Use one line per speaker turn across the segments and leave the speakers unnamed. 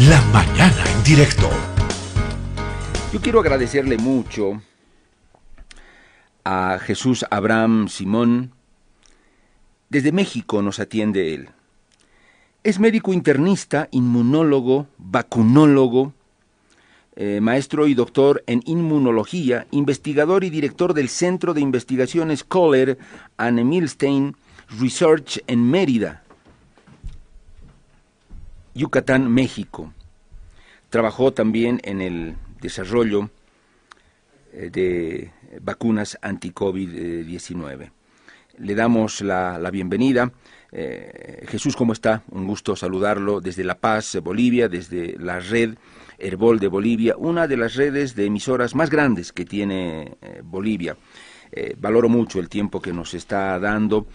La mañana en directo.
Yo quiero agradecerle mucho a Jesús Abraham Simón. Desde México nos atiende él. Es médico internista, inmunólogo, vacunólogo, eh, maestro y doctor en inmunología, investigador y director del Centro de Investigaciones Kohler and Milstein Research en Mérida, Yucatán, México. Trabajó también en el desarrollo eh, de vacunas anti-COVID-19. Le damos la, bienvenida. Eh, Jesús, ¿cómo está? Un gusto saludarlo desde La Paz, Bolivia, desde la red Herbol de Bolivia, una de las redes de emisoras más grandes que tiene eh, Bolivia. valoro mucho el tiempo que nos está dando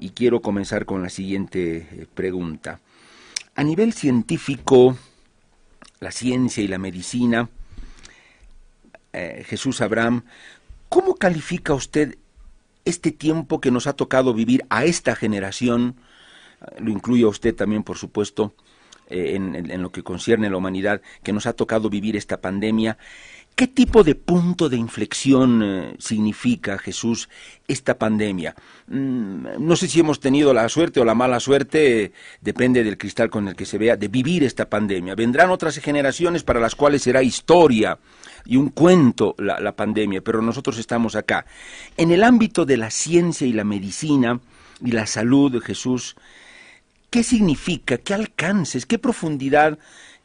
y quiero comenzar con la siguiente pregunta. A nivel científico, la ciencia y la medicina, eh, Jesús Abraham, ¿cómo califica usted este tiempo que nos ha tocado vivir a esta generación? Lo incluye a usted también, por supuesto, eh, en, lo que concierne a la humanidad, que nos ha tocado vivir esta pandemia. ¿Qué tipo de punto de inflexión eh, significa, Jesús, esta pandemia? Mm, no sé si hemos tenido la suerte o la mala suerte, depende del cristal con el que se vea, de vivir esta pandemia. Vendrán otras generaciones para las cuales será historia y un cuento la, la pandemia, pero nosotros estamos acá. En el ámbito de la ciencia y la medicina y la salud, Jesús, ¿qué significa, qué alcances, qué profundidad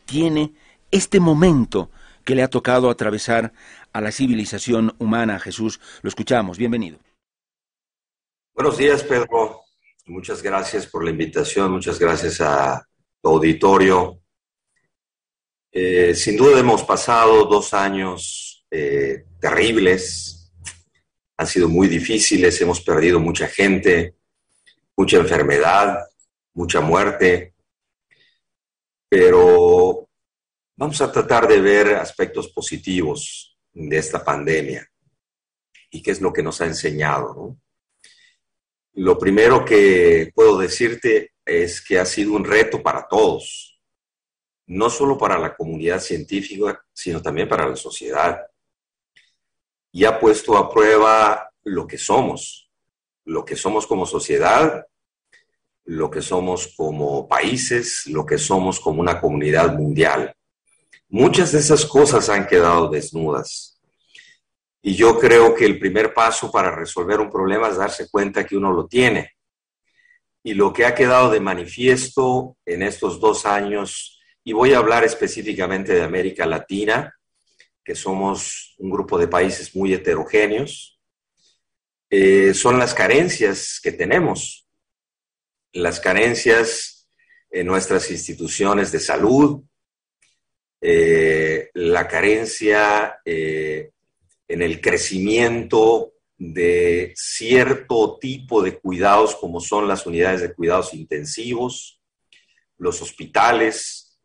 tiene este momento? Que le ha tocado atravesar a la civilización humana. Jesús, lo escuchamos. Bienvenido.
Buenos días, Pedro. Muchas gracias por la invitación. Muchas gracias a tu auditorio. Eh, sin duda hemos pasado dos años eh, terribles. Han sido muy difíciles. Hemos perdido mucha gente, mucha enfermedad, mucha muerte. Pero Vamos a tratar de ver aspectos positivos de esta pandemia y qué es lo que nos ha enseñado. Lo primero que puedo decirte es que ha sido un reto para todos, no solo para la comunidad científica, sino también para la sociedad. Y ha puesto a prueba lo que somos, lo que somos como sociedad, lo que somos como países, lo que somos como una comunidad mundial. Muchas de esas cosas han quedado desnudas. Y yo creo que el primer paso para resolver un problema es darse cuenta que uno lo tiene. Y lo que ha quedado de manifiesto en estos dos años, y voy a hablar específicamente de América Latina, que somos un grupo de países muy heterogéneos, eh, son las carencias que tenemos. Las carencias en nuestras instituciones de salud, eh, la carencia eh, en el crecimiento de cierto tipo de cuidados como son las unidades de cuidados intensivos, los hospitales,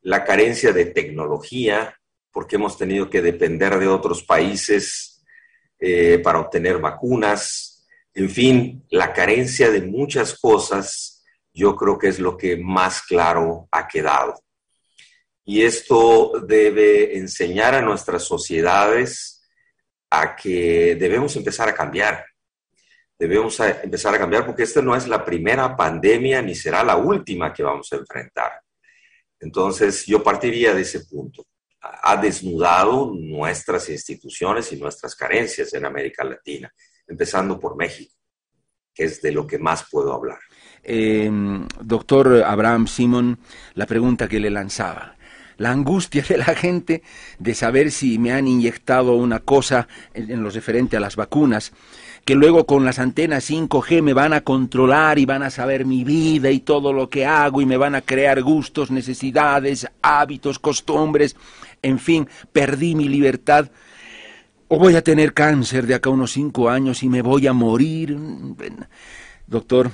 la carencia de tecnología, porque hemos tenido que depender de otros países eh, para obtener vacunas, en fin, la carencia de muchas cosas, yo creo que es lo que más claro ha quedado. Y esto debe enseñar a nuestras sociedades a que debemos empezar a cambiar. Debemos empezar a cambiar porque esta no es la primera pandemia ni será la última que vamos a enfrentar. Entonces, yo partiría de ese punto. Ha desnudado nuestras instituciones y nuestras carencias en América Latina, empezando por México, que es de lo que más puedo hablar.
Em, doctor Abraham Simon, la pregunta que le lanzaba la angustia de la gente de saber si me han inyectado una cosa en, lo referente a las vacunas, que luego con las antenas 5G me van a controlar y van a saber mi vida y todo lo que hago y me van a crear gustos, necesidades, hábitos, costumbres, en fin, perdí mi libertad. O voy a tener cáncer de acá unos cinco años y me voy a morir. Doctor,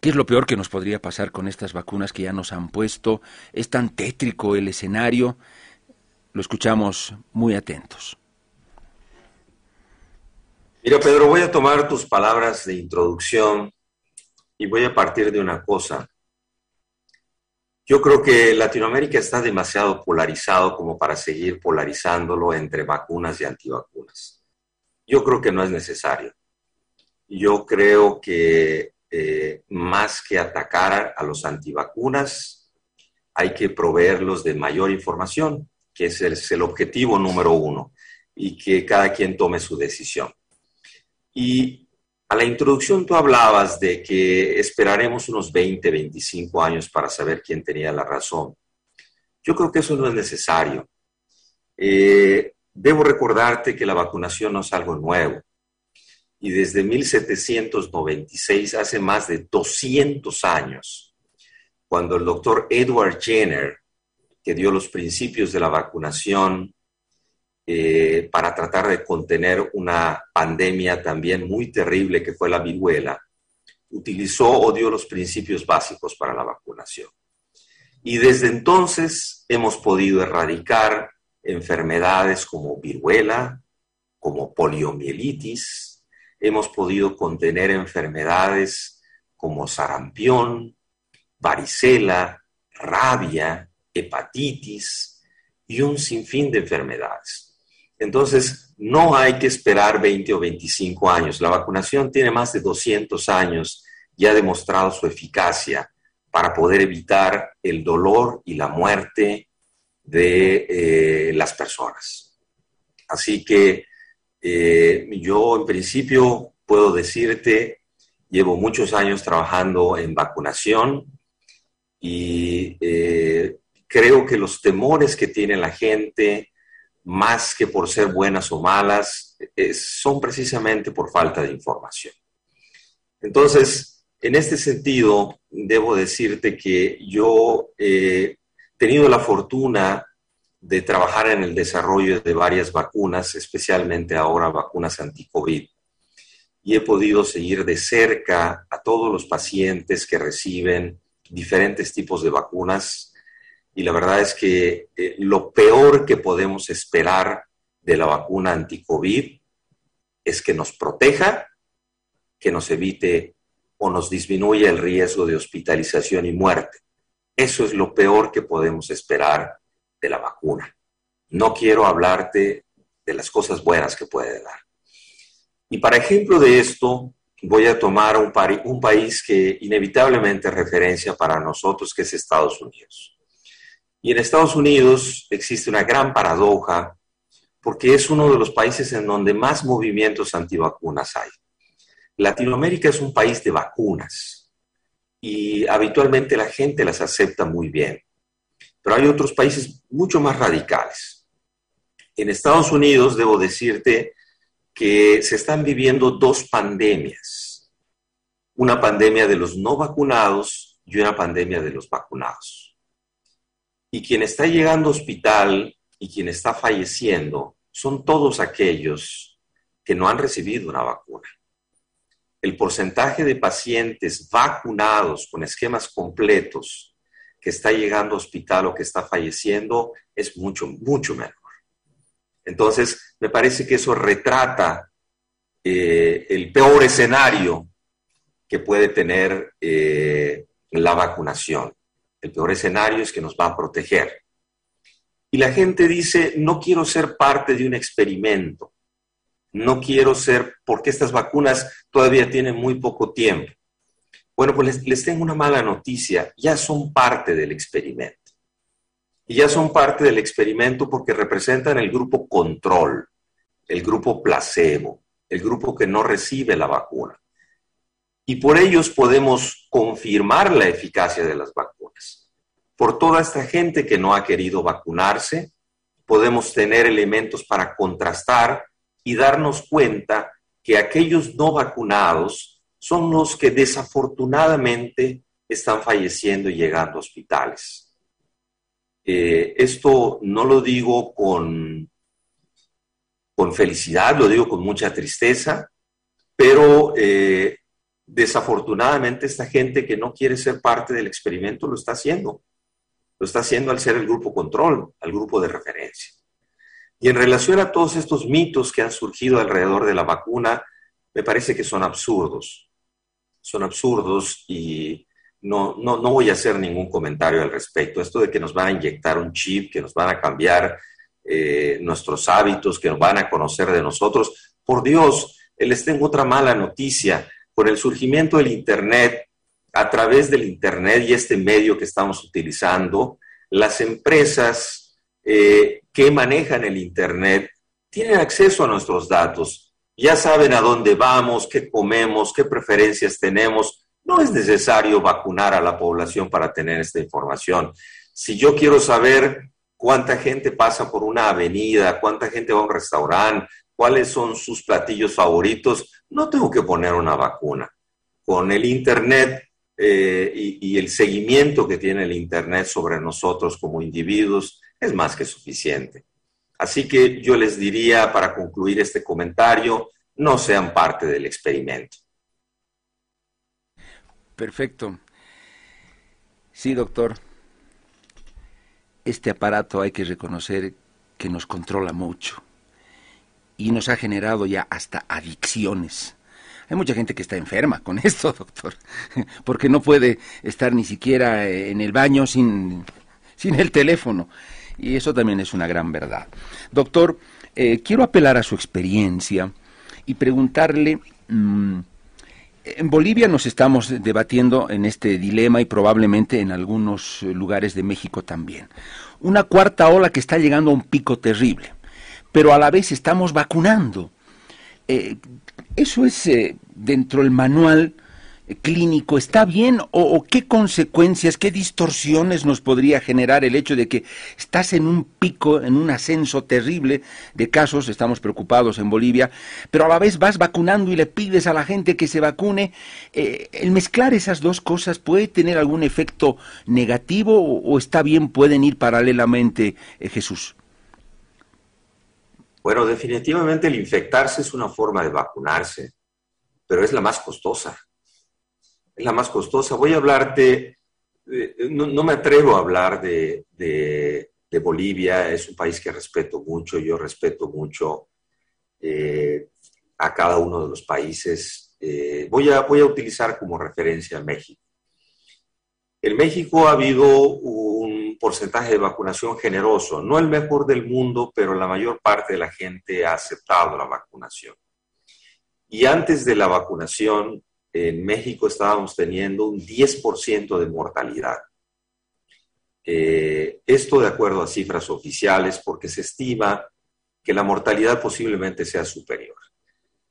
¿Qué es lo peor que nos podría pasar con estas vacunas que ya nos han puesto? Es tan tétrico el escenario. Lo escuchamos muy atentos.
Mira, Pedro, voy a tomar tus palabras de introducción y voy a partir de una cosa. Yo creo que Latinoamérica está demasiado polarizado como para seguir polarizándolo entre vacunas y antivacunas. Yo creo que no es necesario. Yo creo que eh, más que atacar a los antivacunas, hay que proveerlos de mayor información, que es el, es el objetivo número uno, y que cada quien tome su decisión. Y a la introducción tú hablabas de que esperaremos unos 20, 25 años para saber quién tenía la razón. Yo creo que eso no es necesario. Eh, debo recordarte que la vacunación no es algo nuevo. Y desde 1796, hace más de 200 años, cuando el doctor Edward Jenner, que dio los principios de la vacunación, eh, para tratar de contener una pandemia también muy terrible que fue la viruela, utilizó o dio los principios básicos para la vacunación. Y desde entonces hemos podido erradicar enfermedades como viruela, como poliomielitis, hemos podido contener enfermedades como sarampión, varicela, rabia, hepatitis y un sinfín de enfermedades. Entonces, no hay que esperar 20 o 25 años. La vacunación tiene más de 200 años y ha demostrado su eficacia para poder evitar el dolor y la muerte de eh, las personas. Así que eh, yo en principio puedo decirte, llevo muchos años trabajando en vacunación y eh, creo que los temores que tiene la gente más que por ser buenas o malas, son precisamente por falta de información. Entonces, en este sentido, debo decirte que yo he tenido la fortuna de trabajar en el desarrollo de varias vacunas, especialmente ahora vacunas anti-COVID, y he podido seguir de cerca a todos los pacientes que reciben diferentes tipos de vacunas y la verdad es que eh, lo peor que podemos esperar de la vacuna anti-COVID es que nos proteja, que nos evite o nos disminuya el riesgo de hospitalización y muerte. Eso es lo peor que podemos esperar de la vacuna. No quiero hablarte de las cosas buenas que puede dar. Y para ejemplo de esto, voy a tomar un, un país que inevitablemente referencia para nosotros, que es Estados Unidos. Y en Estados Unidos existe una gran paradoja porque es uno de los países en donde más movimientos antivacunas hay. Latinoamérica es un país de vacunas y habitualmente la gente las acepta muy bien, pero hay otros países mucho más radicales. En Estados Unidos debo decirte que se están viviendo dos pandemias, una pandemia de los no vacunados y una pandemia de los vacunados. Y quien está llegando a hospital y quien está falleciendo son todos aquellos que no han recibido una vacuna. El porcentaje de pacientes vacunados con esquemas completos que está llegando a hospital o que está falleciendo es mucho, mucho menor. Entonces, me parece que eso retrata eh, el peor escenario que puede tener eh, la vacunación. El peor escenario es que nos va a proteger. Y la gente dice, no quiero ser parte de un experimento. No quiero ser, porque estas vacunas todavía tienen muy poco tiempo. Bueno, pues les, tengo una mala noticia. Ya son parte del experimento. Y ya son parte del experimento porque representan el grupo control, el grupo placebo, el grupo que no recibe la vacuna. Y por ellos podemos confirmar la eficacia de las vacunas por toda esta gente que no ha querido vacunarse, podemos tener elementos para contrastar y darnos cuenta que aquellos no vacunados son los que desafortunadamente están falleciendo y llegando a hospitales. Eh, esto no lo digo con, con felicidad, lo digo con mucha tristeza, pero eh, desafortunadamente esta gente que no quiere ser parte del experimento lo está haciendo lo está haciendo al ser el grupo control, al grupo de referencia. Y en relación a todos estos mitos que han surgido alrededor de la vacuna, me parece que son absurdos. Son absurdos y no, no, no voy a hacer ningún comentario al respecto. Esto de que nos van a inyectar un chip, que nos van a cambiar eh, nuestros hábitos, que nos van a conocer de nosotros, por Dios, les tengo otra mala noticia. Con el surgimiento del Internet, a través del Internet y este medio que estamos utilizando, las empresas eh, que manejan el Internet tienen acceso a nuestros datos. Ya saben a dónde vamos, qué comemos, qué preferencias tenemos. No es necesario vacunar a la población para tener esta información. Si yo quiero saber cuánta gente pasa por una avenida, cuánta gente va a un restaurante, cuáles son sus platillos favoritos, no tengo que poner una vacuna. Con el Internet eh, y, y, el seguimiento que tiene el Internet sobre nosotros como individuos es más que suficiente. Así que yo les diría, para concluir este comentario, no sean parte del experimento.
Perfecto. Sí, doctor. Este aparato hay que reconocer que nos controla mucho y nos ha generado ya hasta adicciones. Hay mucha gente que está enferma con esto, doctor, porque no puede estar ni siquiera en el baño sin, sin el teléfono. Y eso también es una gran verdad. Doctor, eh, quiero apelar a su experiencia y preguntarle, mm, en Bolivia nos estamos debatiendo en este dilema y probablemente en algunos lugares de México también. Una cuarta ola que está llegando a un pico terrible pero a la vez estamos vacunando. Eh, ¿Eso es eh, dentro del manual clínico? ¿Está bien o, qué consecuencias, qué distorsiones nos podría generar el hecho de que estás en un pico, en un ascenso terrible de casos, estamos preocupados en Bolivia, pero a la vez vas vacunando y le pides a la gente que se vacune? ¿El mezclar esas dos cosas puede tener algún efecto negativo o está bien, pueden ir paralelamente, Jesús?
Bueno, definitivamente el infectarse es una forma de vacunarse, pero es la más costosa. La más costosa. Voy a hablarte, no, me atrevo a hablar de, Bolivia, es un país que respeto mucho, yo respeto mucho eh, a cada uno de los países. Eh, voy, a, voy a utilizar como referencia México. En México ha habido un porcentaje de vacunación generoso, no el mejor del mundo, pero la mayor parte de la gente ha aceptado la vacunación. Y antes de la vacunación, en México estábamos teniendo un 10% de mortalidad. Eh, esto de acuerdo a cifras oficiales, porque se estima que la mortalidad posiblemente sea superior.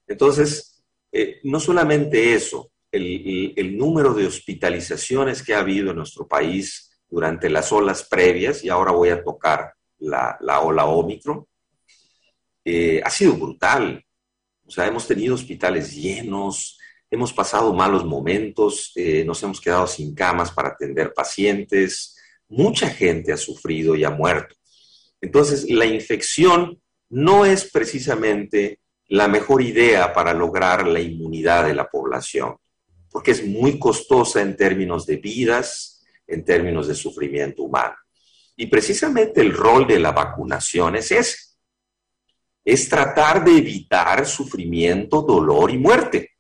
Entonces, eh, no solamente eso, el, número de hospitalizaciones que ha habido en nuestro país durante las olas previas, y ahora voy a tocar la, ola Omicron, eh, ha sido brutal. O sea, hemos tenido hospitales llenos, hemos pasado malos momentos, eh, nos hemos quedado sin camas para atender pacientes, mucha gente ha sufrido y ha muerto. Entonces, la infección no es precisamente la mejor idea para lograr la inmunidad de la población porque es muy costosa en términos de vidas, en términos de sufrimiento humano. Y precisamente el rol de la vacunación es ese, es tratar de evitar sufrimiento, dolor y muerte.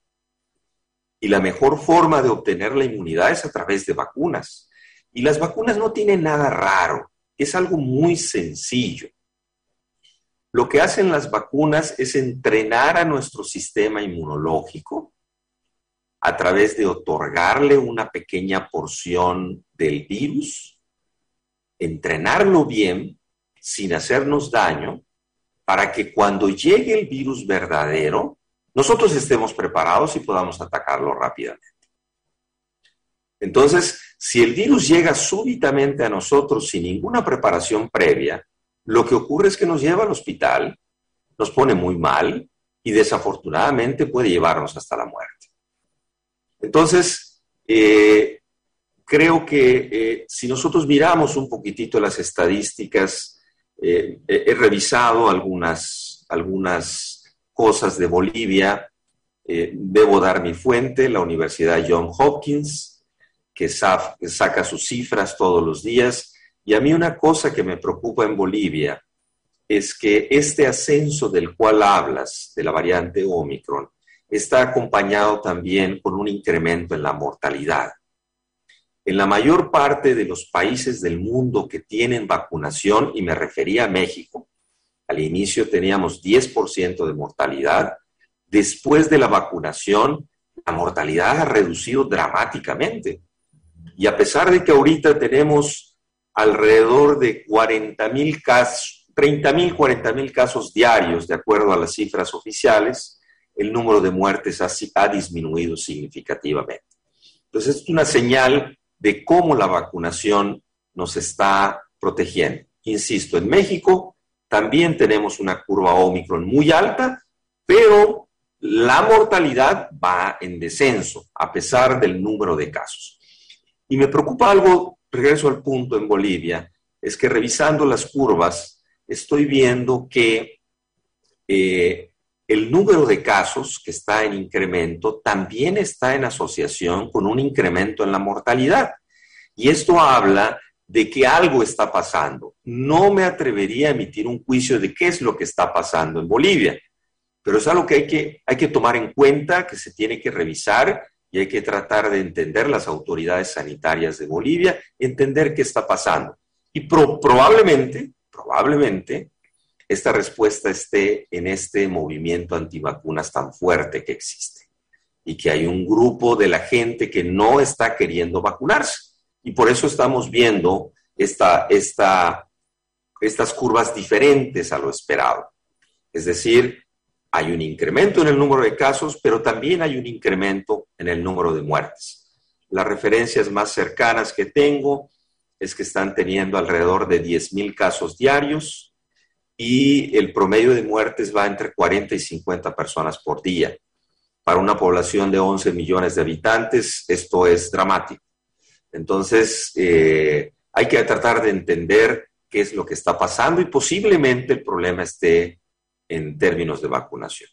Y la mejor forma de obtener la inmunidad es a través de vacunas. Y las vacunas no tienen nada raro, es algo muy sencillo. Lo que hacen las vacunas es entrenar a nuestro sistema inmunológico a través de otorgarle una pequeña porción del virus, entrenarlo bien sin hacernos daño, para que cuando llegue el virus verdadero, nosotros estemos preparados y podamos atacarlo rápidamente. Entonces, si el virus llega súbitamente a nosotros sin ninguna preparación previa, lo que ocurre es que nos lleva al hospital, nos pone muy mal y desafortunadamente puede llevarnos hasta la muerte. Entonces, eh, creo que eh, si nosotros miramos un poquitito las estadísticas, eh, he revisado algunas, algunas cosas de Bolivia, debo dar mi fuente, la Universidad John Hopkins, que saca sus cifras todos los días. Y a mí una cosa que me preocupa en Bolivia es que este ascenso del cual hablas, de la variante Omicron, está acompañado también con un incremento en la mortalidad. en la mayor parte de los países del mundo que tienen vacunación, y me refería a México, al inicio teníamos 10% de mortalidad, después de la vacunación, la mortalidad ha reducido dramáticamente. Y a pesar de que ahorita tenemos alrededor de 40 mil casos, 30 mil, 40 mil casos diarios, de acuerdo a las cifras oficiales, el número de muertes ha, ha disminuido significativamente. Entonces, es una señal de cómo la vacunación nos está protegiendo. Insisto, en México también tenemos una curva Omicron muy alta, pero la mortalidad va en descenso a pesar del número de casos. Y me preocupa algo, regreso al punto en Bolivia, es que revisando las curvas estoy viendo que eh, el número de casos que está en incremento también está en asociación con un incremento en la mortalidad. Y esto habla de que algo está pasando. No me atrevería a emitir un juicio de qué es lo que está pasando en Bolivia, pero es algo que hay que, hay que tomar en cuenta, que se tiene que revisar y hay que tratar de entender las autoridades sanitarias de Bolivia, entender qué está pasando. Y probablemente, probablemente, esta respuesta esté en este movimiento antivacunas tan fuerte que existe y que hay un grupo de la gente que no está queriendo vacunarse. Y por eso estamos viendo esta, esta, estas curvas diferentes a lo esperado. Es decir, hay un incremento en el número de casos, pero también hay un incremento en el número de muertes. Las referencias más cercanas que tengo es que están teniendo alrededor de 10.000 casos diarios, y el promedio de muertes va entre 40 y 50 personas por día. Para una población de 11 millones de habitantes, esto es dramático. Entonces, eh, hay que tratar de entender qué es lo que está pasando y posiblemente el problema esté en términos de vacunación.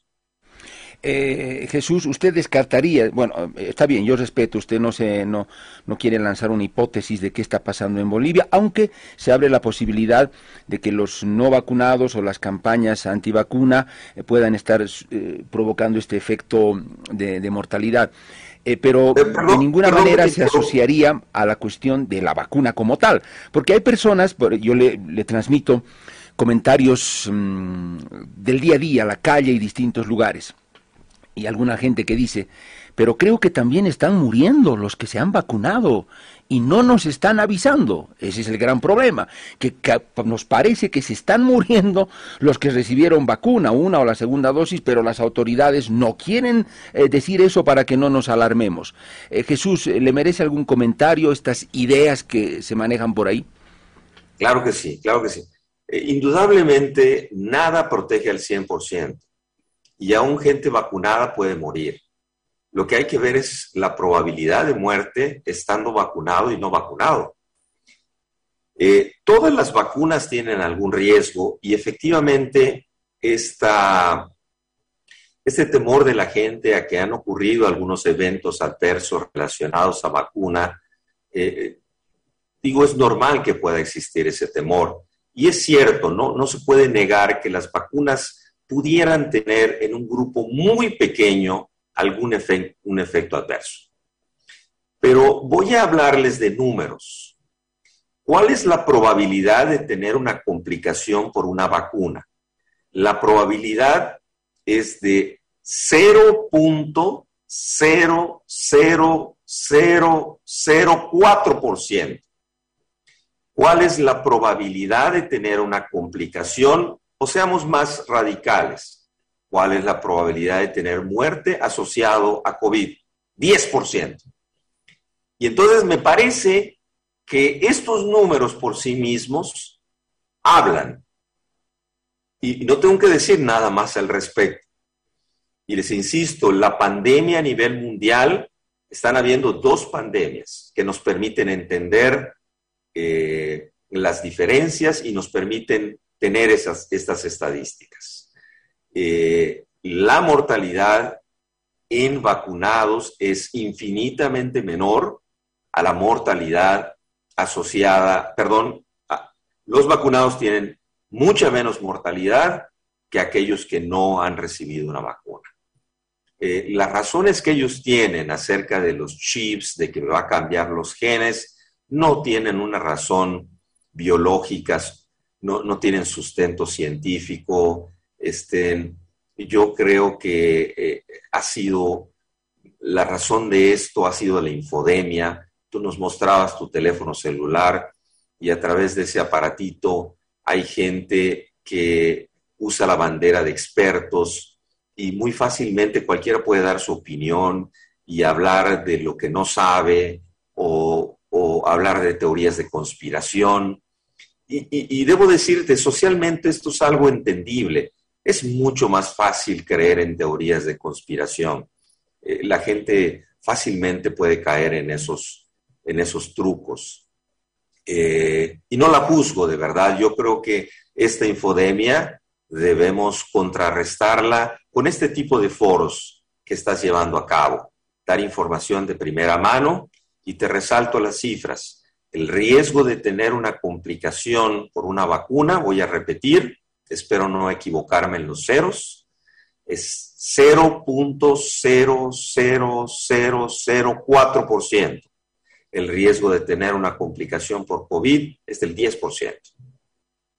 Eh, Jesús, usted descartaría, bueno, está bien, yo respeto, usted no, se, no, no quiere lanzar una hipótesis de qué está pasando en Bolivia, aunque se abre la posibilidad de que los no vacunados o las campañas antivacuna eh, puedan estar eh, provocando este efecto de, mortalidad. Pero de ninguna manera se asociaría a la cuestión de la vacuna como tal, porque hay personas, yo le, le transmito comentarios mm, del día a día, la calle y distintos lugares y alguna gente que dice, pero creo que también están muriendo los que se han vacunado y no nos están avisando. Ese es el gran problema, que, nos parece que se están muriendo los que recibieron vacuna, una o la segunda dosis, pero las autoridades no quieren eh, decir eso para que no nos alarmemos. Eh, Jesús, ¿le merece algún comentario estas ideas que se manejan por ahí?
Claro que sí, claro que sí. Eh, indudablemente nada protege al 100% y aún gente vacunada puede morir. Lo que hay que ver es la probabilidad de muerte estando vacunado y no vacunado. Eh, todas las vacunas tienen algún riesgo y efectivamente esta, este temor de la gente a que han ocurrido algunos eventos adversos relacionados a vacuna, eh, digo, es normal que pueda existir ese temor. Y es cierto, ¿no? no se puede negar que las vacunas pudieran tener en un grupo muy pequeño algún un efecto adverso. Pero voy a hablarles de números. ¿Cuál es la probabilidad de tener una complicación por una vacuna? La probabilidad es de 0.00004%. ¿Cuál es la probabilidad de tener una complicación o seamos más radicales. ¿Cuál es la probabilidad de tener muerte asociado a COVID? 10%. Y entonces me parece que estos números por sí mismos hablan. Y no tengo que decir nada más al respecto. Y les insisto, la pandemia a nivel mundial, están habiendo dos pandemias que nos permiten entender eh, las diferencias y nos permiten tener esas, estas estadísticas. Eh, la mortalidad en vacunados es infinitamente menor a la mortalidad asociada, perdón, los vacunados tienen mucha menos mortalidad que aquellos que no han recibido una vacuna. eh, las razones que ellos tienen acerca de los chips, de que va a cambiar los genes, no tienen una razón biológica, no, no tienen sustento científico. Este, yo creo que eh, ha sido, la razón de esto ha sido la infodemia. Tú nos mostrabas tu teléfono celular y a través de ese aparatito hay gente que usa la bandera de expertos y muy fácilmente cualquiera puede dar su opinión y hablar de lo que no sabe o, hablar de teorías de conspiración. Y, debo decirte, socialmente esto es algo entendible. Es mucho más fácil creer en teorías de conspiración. Eh, la gente fácilmente puede caer en esos, en esos trucos. Eh, y no la juzgo, de verdad. Yo creo que esta infodemia debemos contrarrestarla con este tipo de foros que estás llevando a cabo. Dar información de primera mano y te resalto las cifras. El riesgo de tener una complicación por una vacuna, voy a repetir, espero no equivocarme en los ceros, es 0.00004%. El riesgo de tener una complicación por COVID es del 10%.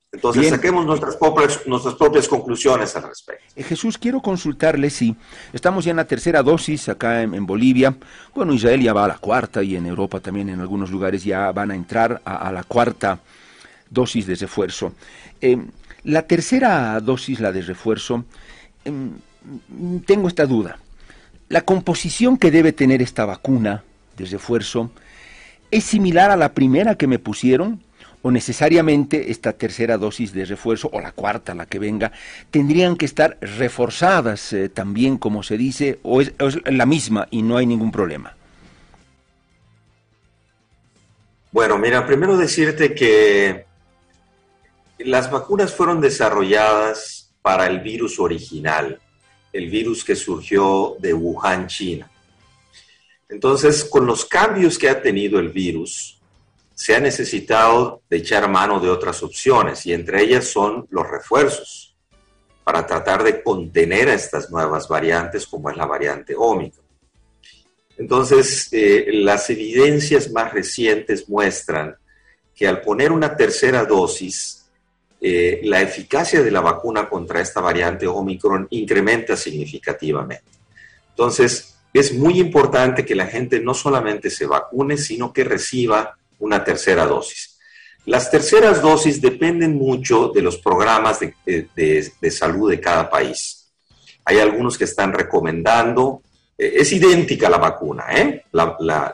Entonces, saquemos nuestras propias, nuestras propias conclusiones al respecto.
Eh, Jesús, quiero consultarle si estamos ya en la tercera dosis acá en, Bolivia. Bueno, Israel ya va a la cuarta y en Europa también en algunos lugares ya van a entrar a, la cuarta dosis de refuerzo. Eh, la tercera dosis, la de refuerzo, em, tengo esta duda. La composición que debe tener esta vacuna de refuerzo es similar a la primera que me pusieron o necesariamente esta tercera dosis de refuerzo o la cuarta, la que venga, tendrían que estar reforzadas eh, también, como se dice, o es, la misma y no hay ningún problema?
Bueno, mira, primero decirte que las vacunas fueron desarrolladas para el virus original, el virus que surgió de Wuhan, China. Entonces, con los cambios que ha tenido el virus, se ha necesitado de echar mano de otras opciones y entre ellas son los refuerzos para tratar de contener a estas nuevas variantes como es la variante Omicron. Entonces, eh, las evidencias más recientes muestran que al poner una tercera dosis, eh, la eficacia de la vacuna contra esta variante Omicron incrementa significativamente. Entonces, es muy importante que la gente no solamente se vacune, sino que reciba una tercera dosis. Las terceras dosis dependen mucho de los programas de, salud de cada país. Hay algunos que están recomendando, eh, es idéntica la vacuna, ¿eh?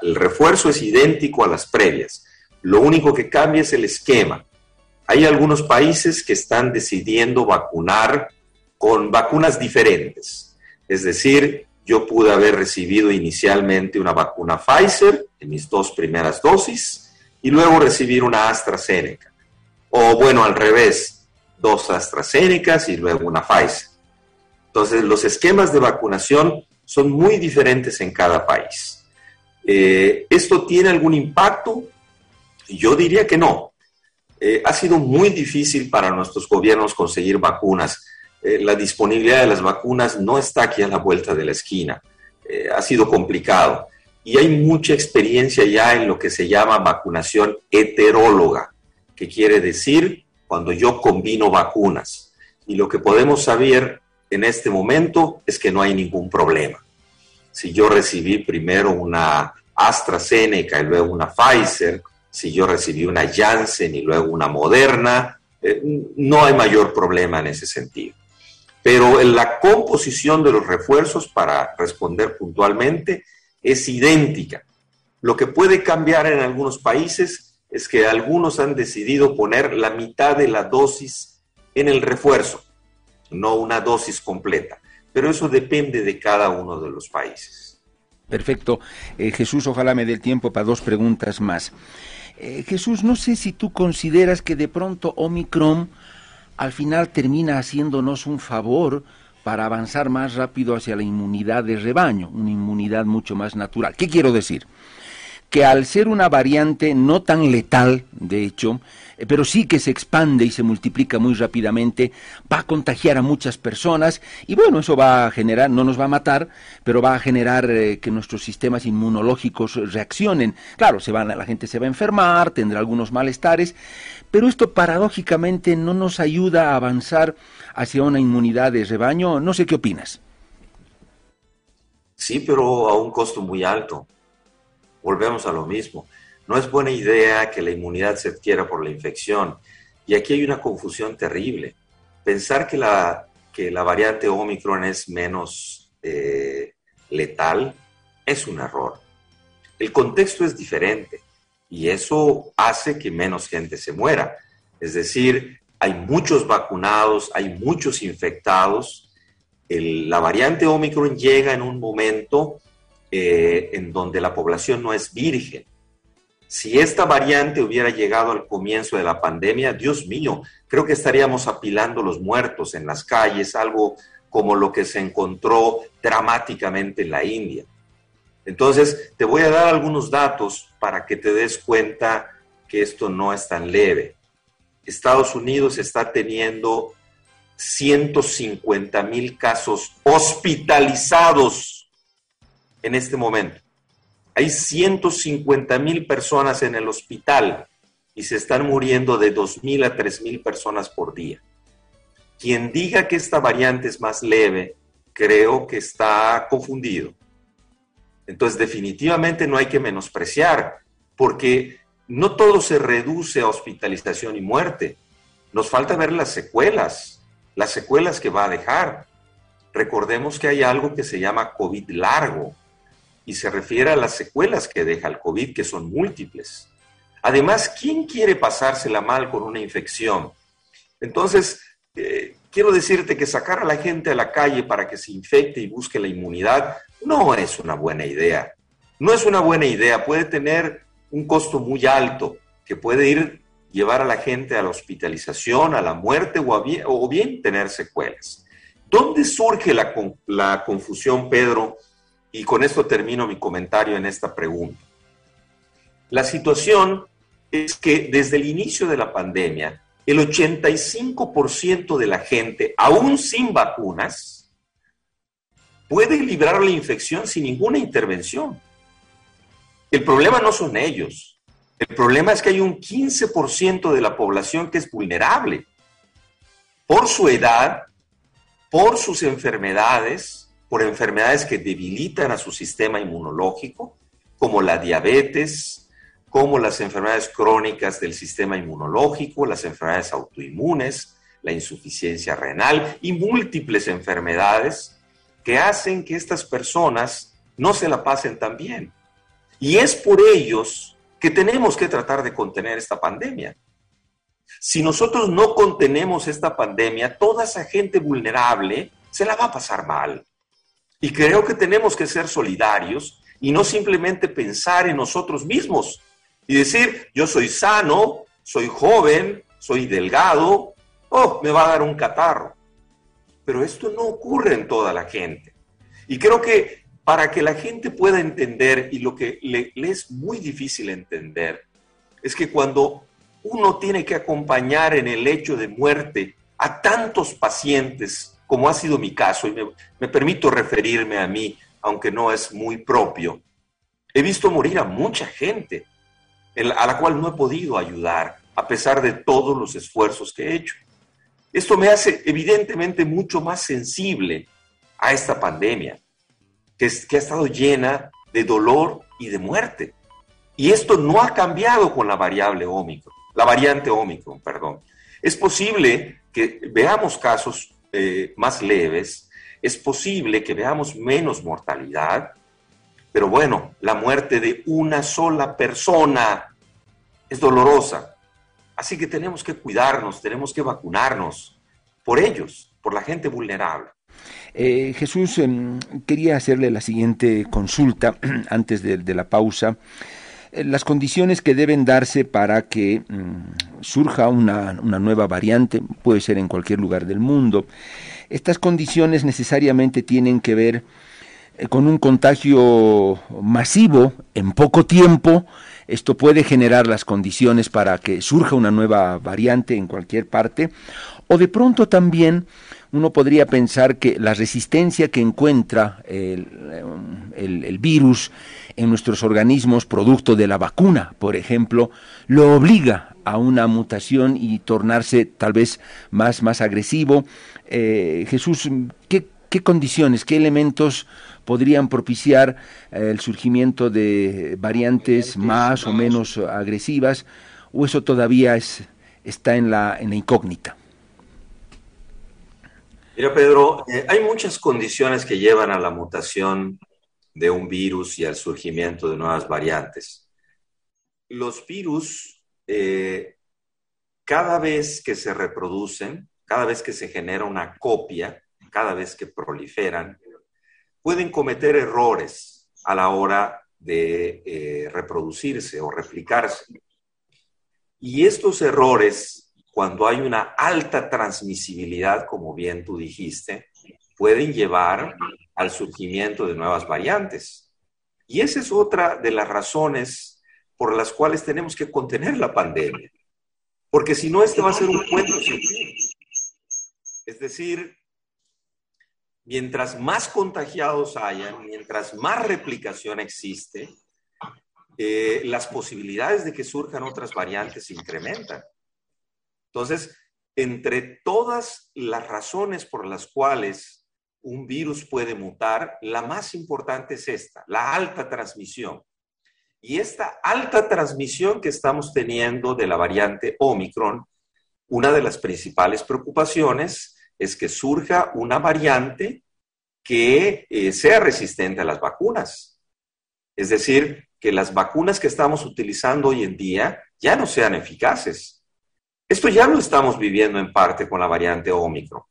el refuerzo es idéntico a las previas. Lo único que cambia es el esquema. Hay algunos países que están decidiendo vacunar con vacunas diferentes. Es decir, yo pude haber recibido inicialmente una vacuna Pfizer en mis dos primeras dosis y luego recibir una AstraZeneca. O bueno, al revés, dos AstraZenecas y luego una Pfizer. Entonces, los esquemas de vacunación son muy diferentes en cada país. Eh, ¿Esto tiene algún impacto? Yo diría que no. Eh, ha sido muy difícil para nuestros gobiernos conseguir vacunas. Eh, la disponibilidad de las vacunas no está aquí a la vuelta de la esquina. ha sido complicado y hay mucha experiencia ya en lo que se llama vacunación heteróloga, que quiere decir cuando yo combino vacunas. Y lo que podemos saber en este momento es que no hay ningún problema. Si yo recibí primero una AstraZeneca y luego una Pfizer, si yo recibí una Janssen y luego una Moderna, eh, no hay mayor problema en ese sentido. Pero en la composición de los refuerzos, para responder puntualmente, es idéntica. Lo que puede cambiar en algunos países es que algunos han decidido poner la mitad de la dosis en el refuerzo, no una dosis completa. Pero eso depende de cada uno de los países.
Perfecto. Eh, Jesús, ojalá me dé el tiempo para dos preguntas más. Eh, Jesús, no sé si tú consideras que de pronto Omicron al final termina haciéndonos un favor para avanzar más rápido hacia la inmunidad de rebaño, una inmunidad mucho más natural. ¿Qué quiero decir? que al ser una variante no tan letal, de hecho, pero sí que se expande y se multiplica muy rápidamente, va a contagiar a muchas personas y bueno, eso va a generar, no nos va a matar, pero va a generar eh, que nuestros sistemas inmunológicos reaccionen. Claro, se van, la gente se va a enfermar, tendrá algunos malestares, pero esto paradójicamente no nos ayuda a avanzar hacia una inmunidad de rebaño. No sé qué opinas.
Sí, pero a un costo muy alto. Volvemos a lo mismo. No es buena idea que la inmunidad se adquiera por la infección. Y aquí hay una confusión terrible. Pensar que la, que la variante Omicron es menos eh, letal es un error. El contexto es diferente y eso hace que menos gente se muera. Es decir, hay muchos vacunados, hay muchos infectados. la variante Omicron llega en un momento eh, en donde la población no es virgen. Si esta variante hubiera llegado al comienzo de la pandemia, Dios mío, creo que estaríamos apilando los muertos en las calles, algo como lo que se encontró dramáticamente en la India. Entonces, te voy a dar algunos datos para que te des cuenta que esto no es tan leve. Estados Unidos está teniendo 150 mil casos hospitalizados en este momento. Hay 150 mil personas en el hospital y se están muriendo de 2.000 a 3.000 personas por día. Quien diga que esta variante es más leve, creo que está confundido. Entonces, definitivamente no hay que menospreciar, porque no todo se reduce a hospitalización y muerte. Nos falta ver las secuelas, las secuelas que va a dejar. Recordemos que hay algo que se llama COVID largo, y se refiere a las secuelas que deja el COVID, que son múltiples. Además, ¿quién quiere pasársela mal con una infección? Entonces, eh, quiero decirte que sacar a la gente a la calle para que se infecte y busque la inmunidad no es una buena idea. No es una buena idea, puede tener un costo muy alto que puede ir llevar a la gente a la hospitalización, a la muerte o, bien, tener secuelas. ¿Dónde surge la, la confusión, Pedro, y con esto termino mi comentario en esta pregunta. La situación es que desde el inicio de la pandemia, el 85% de la gente, aún sin vacunas, puede librar la infección sin ninguna intervención. El problema no son ellos. El problema es que hay un 15% de la población que es vulnerable por su edad, por sus enfermedades, por enfermedades que debilitan a su sistema inmunológico, como la diabetes, como las enfermedades crónicas del sistema inmunológico, las enfermedades autoinmunes, la insuficiencia renal y múltiples enfermedades que hacen que estas personas no se la pasen tan bien. Y es por ellos que tenemos que tratar de contener esta pandemia. Si nosotros no contenemos esta pandemia, toda esa gente vulnerable se la va a pasar mal. Y creo que tenemos que ser solidarios y no simplemente pensar en nosotros mismos y decir, yo soy sano, soy joven, soy delgado, oh, me va a dar un catarro. Pero esto no ocurre en toda la gente. Y creo que para que la gente pueda entender, y lo que le, le es muy difícil entender, es que cuando uno tiene que acompañar en el hecho de muerte a tantos pacientes como ha sido mi caso, y me, permito referirme a mí, aunque no es muy propio, he visto morir a mucha gente a la cual no he podido ayudar, a pesar de todos los esfuerzos que he hecho. Esto me hace evidentemente mucho más sensible a esta pandemia, que, que ha estado llena de dolor y de muerte. Y esto no ha cambiado con la variable Omicron, la variante Omicron, perdón. Es posible que veamos casos eh, más leves, es posible que veamos menos mortalidad, pero bueno, la muerte de una sola persona es dolorosa. Así que tenemos que cuidarnos, tenemos que vacunarnos por ellos, por la gente vulnerable.
Eh, Jesús, em, quería hacerle la siguiente consulta antes de, la pausa. Eh, las condiciones que deben darse para que mm, surja una, nueva variante, puede ser en cualquier lugar del mundo. Estas condiciones necesariamente tienen que ver eh, con un contagio masivo en poco tiempo, esto puede generar las condiciones para que surja una nueva variante en cualquier parte, o de pronto también uno podría pensar que la resistencia que encuentra el, el, virus en nuestros organismos, producto de la vacuna, por ejemplo, lo obliga a una mutación y tornarse tal vez más, más agresivo. Eh, Jesús, ¿qué, ¿qué, condiciones, qué elementos podrían propiciar eh, el surgimiento de variantes más o menos agresivas? ¿O eso todavía es, está en la, en la incógnita?
Mira, Pedro, eh, hay muchas condiciones que llevan a la mutación de un virus y al surgimiento de nuevas variantes. Los virus, eh, cada vez que se reproducen, cada vez que se genera una copia, cada vez que proliferan, pueden cometer errores a la hora de eh, reproducirse o replicarse. Y estos errores cuando hay una alta transmisibilidad, como bien tú dijiste, pueden llevar al surgimiento de nuevas variantes. Y esa es otra de las razones por las cuales tenemos que contener la pandemia. Porque si no, este va a ser un cuento sin fin. Es decir, mientras más contagiados hayan, mientras más replicación existe, eh, las posibilidades de que surjan otras variantes se incrementan. Entonces, entre todas las razones por las cuales un virus puede mutar, la más importante es esta, la alta transmisión. Y esta alta transmisión que estamos teniendo de la variante Omicron, una de las principales preocupaciones es que surja una variante que eh, sea resistente a las vacunas. Es decir, que las vacunas que estamos utilizando hoy en día ya no sean eficaces. Esto ya lo estamos viviendo en parte con la variante Omicron.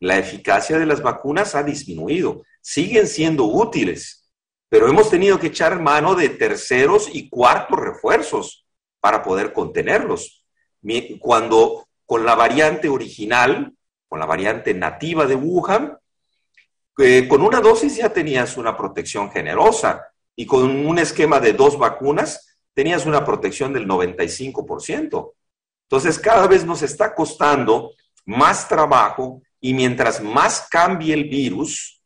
La eficacia de las vacunas ha disminuido, siguen siendo útiles, pero hemos tenido que echar mano de terceros y cuartos refuerzos para poder contenerlos. Cuando con la variante original, con la variante nativa de Wuhan, eh, con una dosis ya tenías una protección generosa y con un esquema de dos vacunas tenías una protección del 95%. Entonces, cada vez nos está costando más trabajo y mientras más cambie el virus,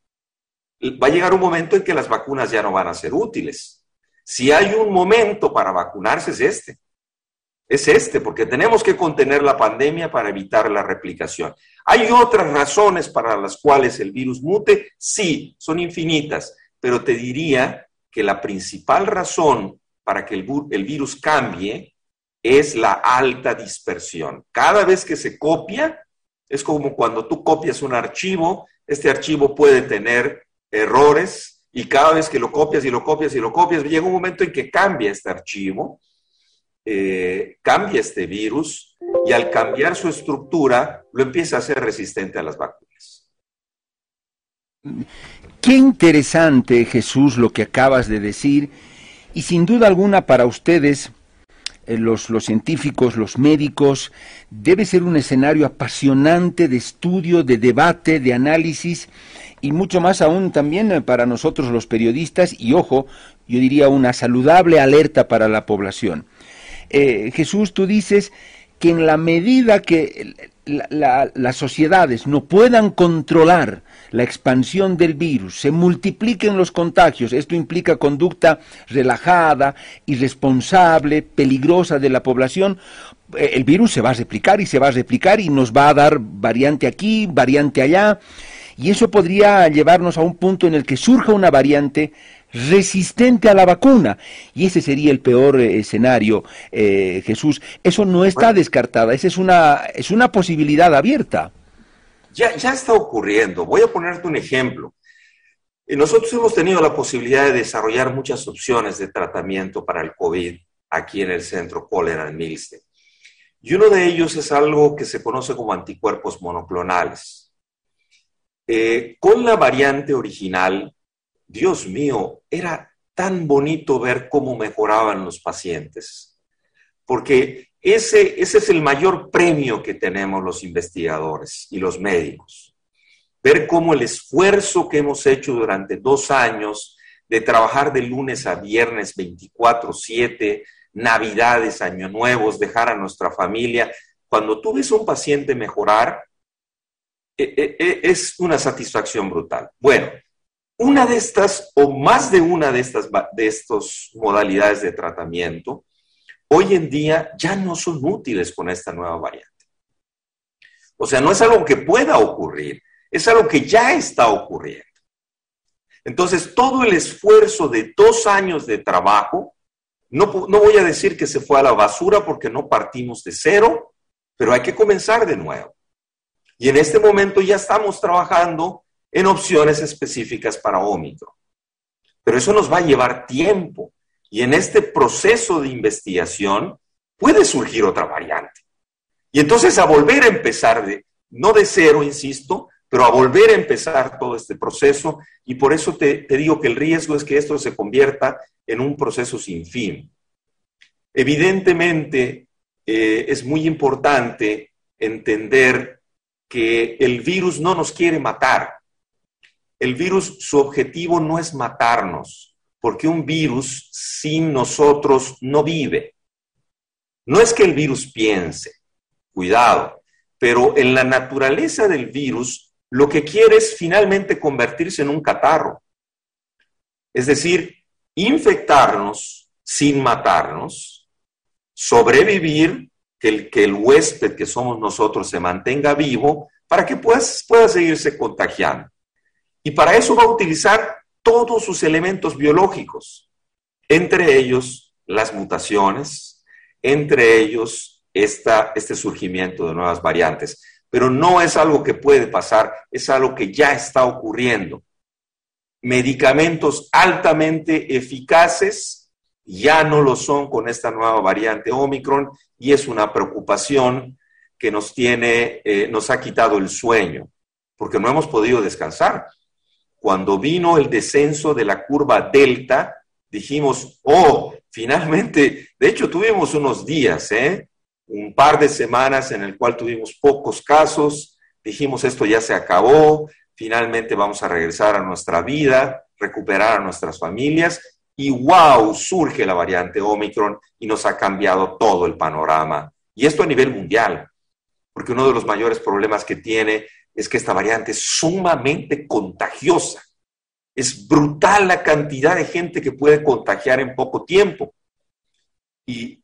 va a llegar un momento en que las vacunas ya no van a ser útiles. Si hay un momento para vacunarse es este. Es este, porque tenemos que contener la pandemia para evitar la replicación. ¿Hay otras razones para las cuales el virus mute? Sí, son infinitas, pero te diría que la principal razón para que el, el virus cambie es la alta dispersión. Cada vez que se copia, es como cuando tú copias un archivo, este archivo puede tener errores y cada vez que lo copias y lo copias y lo copias, llega un momento en que cambia este archivo, eh, cambia este virus y al cambiar su estructura lo empieza a hacer resistente a las vacunas.
Qué interesante, Jesús, lo que acabas de decir y sin duda alguna para ustedes los, los, científicos, los médicos, debe ser un escenario apasionante de estudio, de debate, de análisis y mucho más aún también eh, para nosotros los periodistas y ojo, yo diría una saludable alerta para la población. Eh, Jesús, tú dices que en la medida que las sociedades no puedan controlar la expansión del virus, se multipliquen los contagios, esto implica conducta relajada, irresponsable, peligrosa de la población, eh, el virus se va a replicar y se va a replicar y nos va a dar variante aquí, variante allá, y eso podría llevarnos a un punto en el que surja una variante resistente a la vacuna. Y ese sería el peor eh, escenario, eh, Jesús. Eso no está descartada, esa es una, es una posibilidad abierta.
Ya, ya está ocurriendo. Voy a ponerte un ejemplo. Eh, nosotros hemos tenido la posibilidad de desarrollar muchas opciones de tratamiento para el COVID aquí en el centro Cólera en Milste. Y uno de ellos es algo que se conoce como anticuerpos monoclonales. con la variante original, Dios mío, era tan bonito ver cómo mejoraban los pacientes, porque ese, ese es el mayor premio que tenemos los investigadores y los médicos. ver cómo el esfuerzo que hemos hecho durante dos años de trabajar de lunes a viernes 24/7, Navidades, Año Nuevos, dejar a nuestra familia, cuando tú ves a un paciente mejorar, e, e, e, es una satisfacción brutal. Bueno, una de estas o más de una de estas de estos modalidades de tratamiento hoy en día ya no son útiles con esta nueva variante. O sea, no es algo que pueda ocurrir, es algo que ya está ocurriendo. Entonces, todo el esfuerzo de dos años de trabajo, no, no voy a decir que se fue a la basura porque no partimos de cero, pero hay que comenzar de nuevo. Y en este momento ya estamos trabajando en opciones específicas para Omicron. Pero eso nos va a llevar tiempo. Y en este proceso de investigación puede surgir otra variante. Y entonces a volver a empezar, de, no de cero, insisto, pero a volver a empezar todo este proceso. Y por eso te, digo que el riesgo es que esto se convierta en un proceso sin fin. Evidentemente, eh, es muy importante entender que el virus no nos quiere matar. El virus, su objetivo no es matarnos, porque un virus sin nosotros no vive. No es que el virus piense, cuidado, pero en la naturaleza del virus lo que quiere es finalmente convertirse en un catarro. Es decir, infectarnos sin matarnos, sobrevivir, que el, huésped que somos nosotros se mantenga vivo para que pues, pueda seguirse contagiando. Y para eso va a utilizar todos sus elementos biológicos, entre ellos las mutaciones, entre ellos este surgimiento de nuevas variantes. Pero no es algo que puede pasar, es algo que ya está ocurriendo. Medicamentos altamente eficaces ya no lo son con esta nueva variante Omicron y es una preocupación que nos tiene, eh, nos ha quitado el sueño, porque no hemos podido descansar. Cuando vino el descenso de la curva delta, dijimos, oh, finalmente, de hecho tuvimos unos días, ¿eh? un par de semanas en el cual tuvimos pocos casos, dijimos, esto ya se acabó, finalmente vamos a regresar a nuestra vida, recuperar a nuestras familias, y wow, surge la variante Omicron y nos ha cambiado todo el panorama. Y esto a nivel mundial, porque uno de los mayores problemas que tiene es que esta variante es sumamente contagiosa. Es brutal la cantidad de gente que puede contagiar en poco tiempo. Y,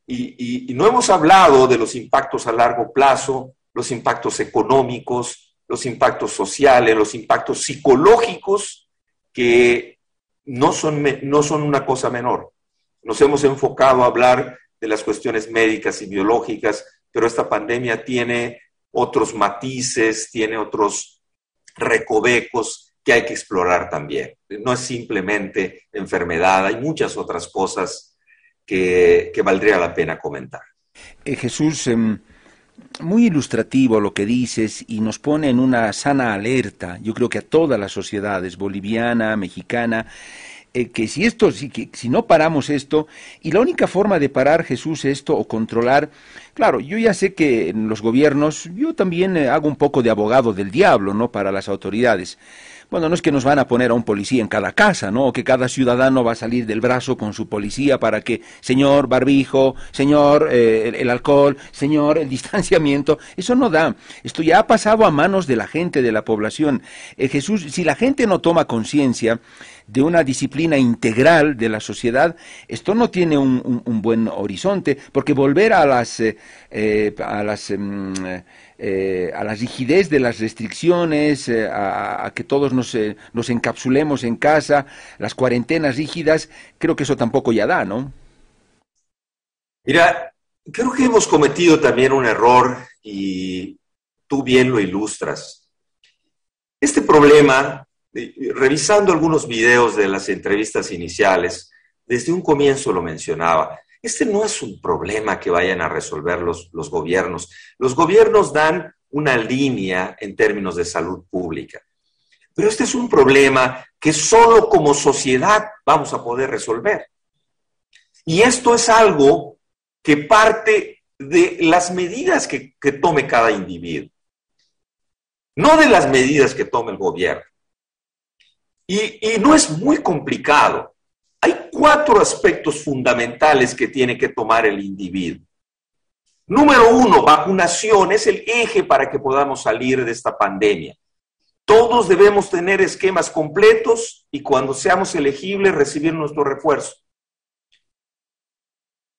no hemos hablado de los impactos a largo plazo, los impactos económicos, los impactos sociales, los impactos psicológicos, que no son, no son una cosa menor. Nos hemos enfocado a hablar de las cuestiones médicas y biológicas, pero esta pandemia tiene otros matices, tiene otros recovecos que hay que explorar también. No es simplemente enfermedad, hay muchas otras cosas que, valdría la pena comentar.
Eh, Jesús, em, muy ilustrativo lo que dices y nos pone en una sana alerta, yo creo que a todas las sociedades, boliviana, mexicana, eh, que si esto, si, si no paramos esto, y la única forma de parar Jesús esto o controlar, claro, yo ya sé que en los gobiernos, yo también eh, hago un poco de abogado del diablo, ¿no? Para las autoridades. Bueno, no es que nos van a poner a un policía en cada casa, ¿no? O que cada ciudadano va a salir del brazo con su policía para que, señor, barbijo, señor, eh, el, alcohol, señor, el distanciamiento. Eso no da. Esto ya ha pasado a manos de la gente, de la población. Jesús, si la gente no toma conciencia de una disciplina integral de la sociedad, esto no tiene un, buen horizonte, porque volver a las, eh, a las em, eh, a la rigidez de las restricciones, eh, a, que todos nos, eh, nos encapsulemos en casa, las cuarentenas rígidas, creo que eso tampoco ya da, ¿no?
Mira, creo que hemos cometido también un error y tú bien lo ilustras. Este problema, revisando algunos videos de las entrevistas iniciales, desde un comienzo lo mencionaba, este no es un problema que vayan a resolver los, los gobiernos. Los gobiernos dan una línea en términos de salud pública. Pero este es un problema que solo como sociedad vamos a poder resolver. Y esto es algo que parte de las medidas que, que tome cada individuo. no de las medidas que tome el gobierno. Y, no es muy complicado. Hay cuatro aspectos fundamentales que tiene que tomar el individuo. Número uno, vacunación es el eje para que podamos salir de esta pandemia. Todos debemos tener esquemas completos y cuando seamos elegibles recibir nuestro refuerzo.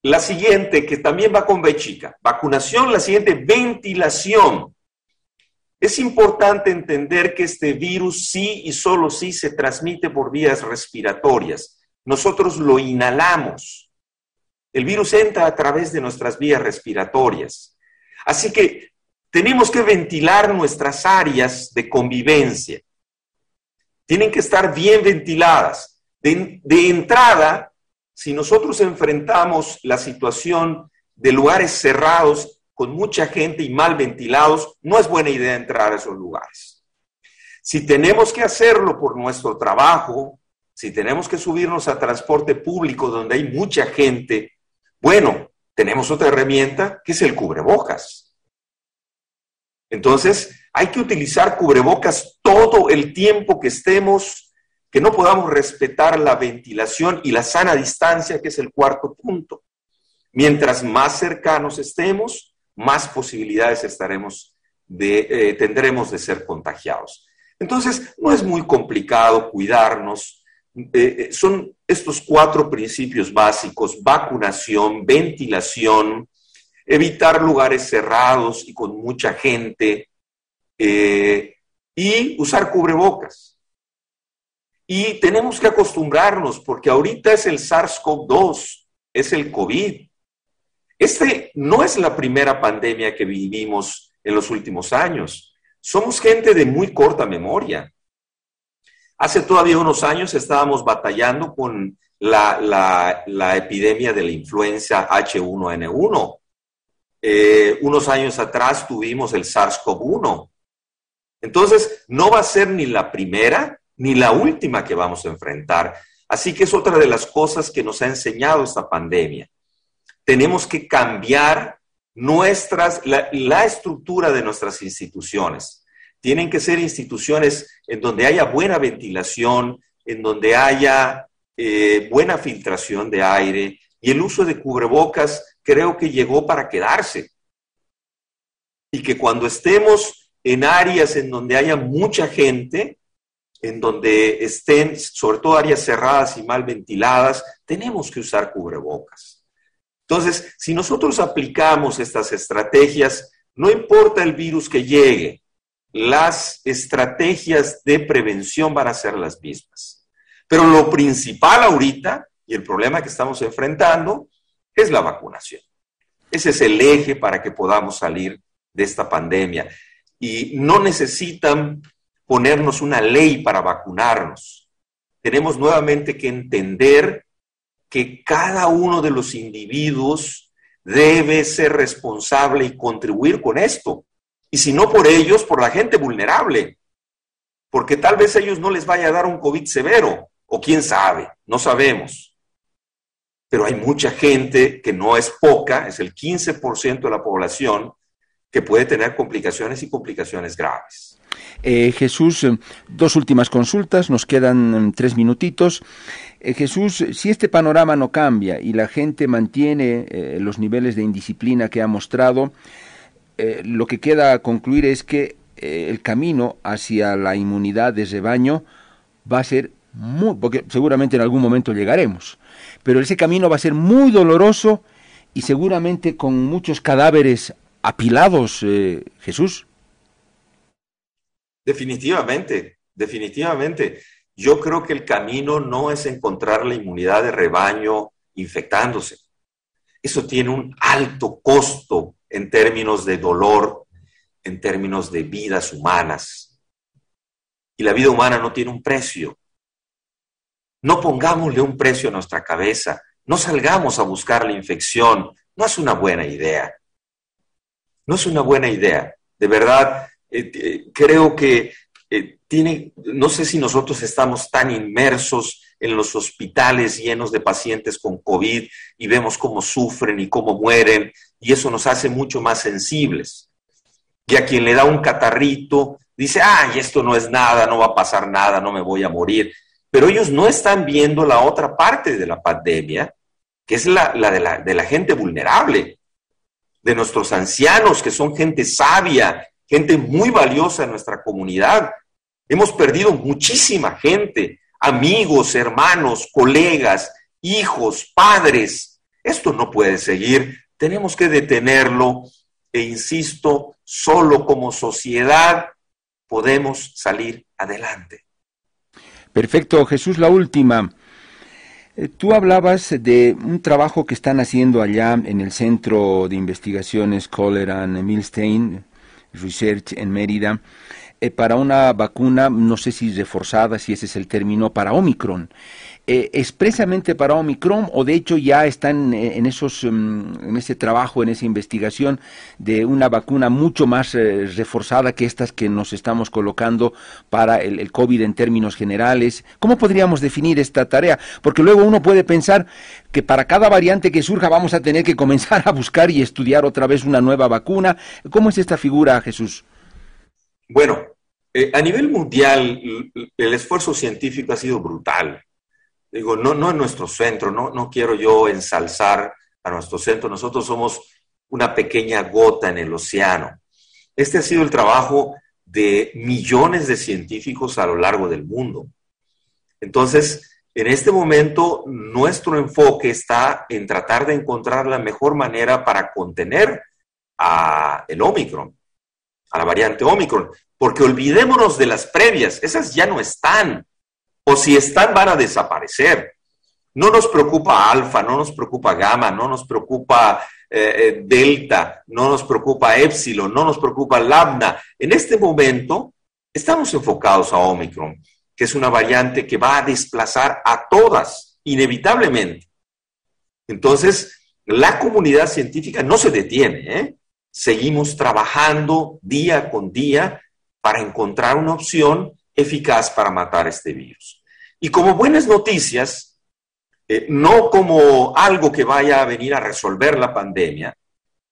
La siguiente, que también va con B chica, vacunación, la siguiente, ventilación. Es importante entender que este virus sí y solo sí se transmite por vías respiratorias. Nosotros lo inhalamos. El virus entra a través de nuestras vías respiratorias. Así que tenemos que ventilar nuestras áreas de convivencia. Tienen que estar bien ventiladas. De, de, entrada, si nosotros enfrentamos la situación de lugares cerrados con mucha gente y mal ventilados, no es buena idea entrar a esos lugares. Si tenemos que hacerlo por nuestro trabajo, si tenemos que subirnos a transporte público donde hay mucha gente, bueno, tenemos otra herramienta que es el cubrebocas. Entonces, hay que utilizar cubrebocas todo el tiempo que estemos, que no podamos respetar la ventilación y la sana distancia, que es el cuarto punto. Mientras más cercanos estemos, más posibilidades estaremos de, eh, tendremos de ser contagiados. Entonces, no es muy complicado cuidarnos. Eh, eh, son estos cuatro principios básicos, vacunación, ventilación, evitar lugares cerrados y con mucha gente y usar cubrebocas. Y tenemos que acostumbrarnos porque ahorita es el SARS-CoV-2, es el COVID. Este no es la primera pandemia que vivimos en los últimos años. Somos gente de muy corta memoria. Hace todavía unos años estábamos batallando con la, epidemia de la influenza H1N1 eh, unos años atrás tuvimos el SARS-CoV-1. Entonces, no va a ser ni la primera ni la última que vamos a enfrentar. Así que es otra de las cosas que nos ha enseñado esta pandemia. Tenemos que cambiar nuestras, la, estructura de nuestras instituciones. Tienen que ser instituciones en donde haya buena ventilación, en donde haya eh, buena filtración de aire y el uso de cubrebocas creo que llegó para quedarse. Y que cuando estemos en áreas en donde haya mucha gente, en donde estén, sobre todo áreas cerradas y mal ventiladas, tenemos que usar cubrebocas. Entonces, si nosotros aplicamos estas estrategias, no importa el virus que llegue, las estrategias de prevención van a ser las mismas. Pero lo principal ahorita, y el problema que estamos enfrentando, es la vacunación. Ese es el eje para que podamos salir de esta pandemia. Y no necesitan ponernos una ley para vacunarnos. Tenemos nuevamente que entender que cada uno de los individuos debe ser responsable y contribuir con esto. Y si no por ellos, por la gente vulnerable. Porque tal vez a ellos no les vaya a dar un COVID severo, o quién sabe, no sabemos pero hay mucha gente que no es poca, es el 15% de la población que puede tener complicaciones y complicaciones graves.
Eh, Jesús, eh, dos últimas consultas, nos quedan mm, tres minutitos. Eh, Jesús, si este panorama no cambia y la gente mantiene los niveles de indisciplina que ha mostrado, lo que queda a concluir es que el camino hacia la inmunidad de rebaño va a ser muy, porque seguramente en algún momento llegaremos, pero ese camino va a ser muy doloroso y seguramente con muchos cadáveres apilados, eh, Jesús.
Definitivamente, definitivamente. Yo creo que el camino no es encontrar la inmunidad de rebaño infectándose. Eso tiene un alto costo en términos de dolor, en términos de vidas humanas. Y la vida humana no tiene un precio. No pongámosle un precio a nuestra cabeza, no salgamos a buscar la infección, no es una buena idea. No es una buena idea. De verdad, eh, eh, creo que eh, tiene, no sé si nosotros estamos tan inmersos en los hospitales llenos de pacientes con COVID y vemos cómo sufren y cómo mueren, y eso nos hace mucho más sensibles. Y a quien le da un catarrito, dice, ay, esto no es nada, no va a pasar nada, no me voy a morir. Pero ellos no están viendo la otra parte de la pandemia, que es la, de, la, de la gente vulnerable, de nuestros ancianos, que son gente sabia, gente muy valiosa en nuestra comunidad. Hemos perdido muchísima gente, amigos, hermanos, colegas, hijos, padres. Esto no puede seguir. Tenemos que detenerlo e insisto, solo como sociedad podemos salir adelante.
Perfecto, Jesús, la última. Eh, tú hablabas de un trabajo que están haciendo allá en el Centro de Investigaciones Cholera and Milstein Research en Mérida eh, para una vacuna, no sé si reforzada, si ese es el término, para Omicron. Eh, expresamente para Omicron o de hecho ya están eh, en esos mm, en ese trabajo en esa investigación de una vacuna mucho más eh, reforzada que estas que nos estamos colocando para el, el, COVID en términos generales. Cómo podríamos definir esta tarea porque luego uno puede pensar que para cada variante que surja vamos a tener que comenzar a buscar y estudiar otra vez una nueva vacuna. Cómo es esta figura Jesús
bueno a nivel mundial el esfuerzo científico ha sido brutal digo, no, no en nuestro centro, no, no quiero yo ensalzar a nuestro centro, nosotros somos una pequeña gota en el océano. Este ha sido el trabajo de millones de científicos a lo largo del mundo. Entonces, en este momento, nuestro enfoque está en tratar de encontrar la mejor manera para contener a el Omicron, a la variante Omicron, porque olvidémonos de las previas, esas ya no están o si están van a desaparecer. No nos preocupa alfa, no nos preocupa gamma, no nos preocupa eh, eh, delta, no nos preocupa epsilon, no nos preocupa lambda. En este momento estamos enfocados a Omicron, que es una variante que va a desplazar a todas, inevitablemente. Entonces, la comunidad científica no se detiene, ¿eh? seguimos trabajando día con día para encontrar una opción eficaz para matar este virus. Y como buenas noticias, eh, no como algo que vaya a venir a resolver la pandemia,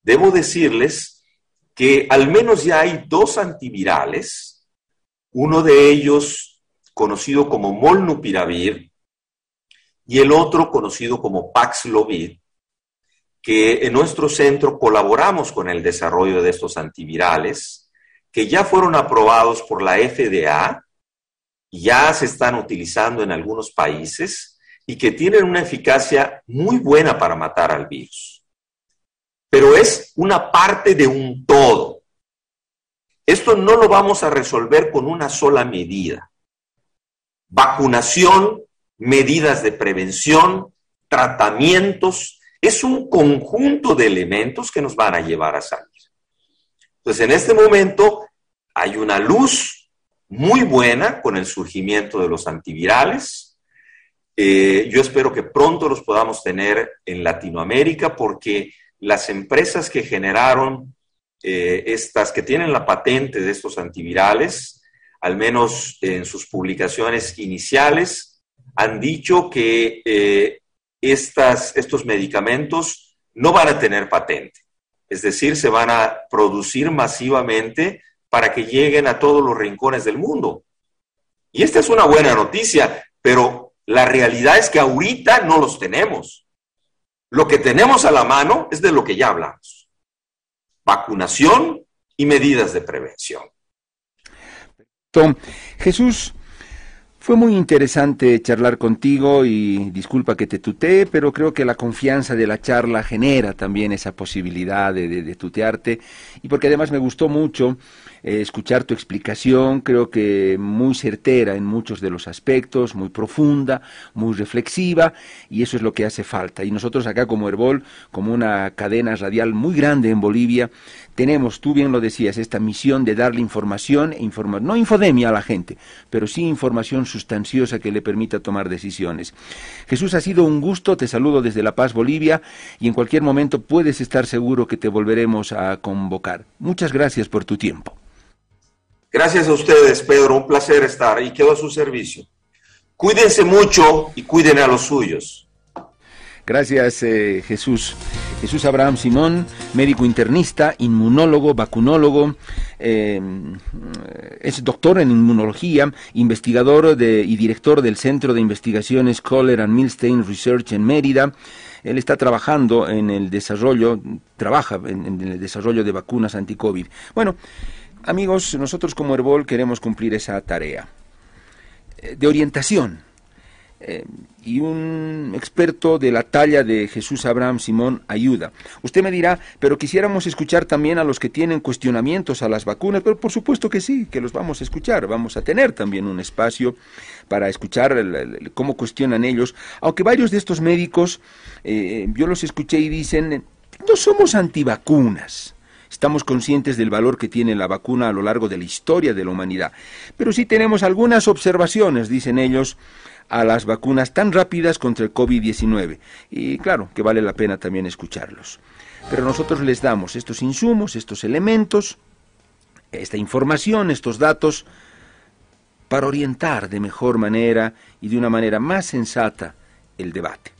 debo decirles que al menos ya hay dos antivirales, uno de ellos conocido como molnupiravir y el otro conocido como Paxlovid, que en nuestro centro colaboramos con el desarrollo de estos antivirales, que ya fueron aprobados por la FDA ya se están utilizando en algunos países y que tienen una eficacia muy buena para matar al virus. Pero es una parte de un todo. Esto no lo vamos a resolver con una sola medida. Vacunación, medidas de prevención, tratamientos, es un conjunto de elementos que nos van a llevar a salir. Entonces, en este momento hay una luz muy buena con el surgimiento de los antivirales. Eh, yo espero que pronto los podamos tener en Latinoamérica porque las empresas que generaron eh, estas, que tienen la patente de estos antivirales, al menos en sus publicaciones iniciales, han dicho que eh, estas, estos medicamentos no van a tener patente. Es decir, se van a producir masivamente para que lleguen a todos los rincones del mundo. Y esta es una buena noticia, pero la realidad es que ahorita no los tenemos. Lo que tenemos a la mano es de lo que ya hablamos. Vacunación y medidas de prevención.
Jesús, fue muy interesante charlar contigo y disculpa que te tutee, pero creo que la confianza de la charla genera también esa posibilidad de, tutearte y porque además me gustó mucho eh, escuchar tu explicación, creo que muy certera en muchos de los aspectos, muy profunda, muy reflexiva y eso es lo que hace falta. Y nosotros acá como Herbol, como una cadena radial muy grande en Bolivia, tenemos, tú bien lo decías, esta misión de darle información, e informa no infodemia a la gente, pero sí información sustanciosa que le permita tomar decisiones. Jesús, ha sido un gusto, te saludo desde La Paz, Bolivia, y en cualquier momento puedes estar seguro que te volveremos a convocar. Muchas gracias por tu tiempo.
Gracias a ustedes, Pedro, un placer estar y quedo a su servicio. Cuídense mucho y cuiden a los suyos.
Gracias, eh, Jesús. Jesús Abraham Simón, médico internista, inmunólogo, vacunólogo, eh, es doctor en inmunología, investigador y director del Centro de Investigaciones Kohler and Milstein Research en Mérida. Él está trabajando en el desarrollo, trabaja en, el desarrollo de vacunas anti-COVID. Bueno, amigos, nosotros como Herbol queremos cumplir esa tarea eh, de orientación eh, y un experto de la talla de Jesús Abraham Simón ayuda. Usted me dirá, pero quisiéramos escuchar también a los que tienen cuestionamientos a las vacunas, pero por supuesto que sí, que los vamos a escuchar, vamos a tener también un espacio para escuchar cómo cuestionan ellos, aunque varios de estos médicos, eh, yo los escuché y dicen, no somos antivacunas. Estamos conscientes del valor que tiene la vacuna a lo largo de la historia de la humanidad. Pero sí tenemos algunas observaciones, dicen ellos, a las vacunas tan rápidas contra el COVID-19. Y claro, que vale la pena también escucharlos. Pero nosotros les damos estos insumos, estos elementos, esta información, estos datos, para orientar de mejor manera y de una manera más sensata el debate.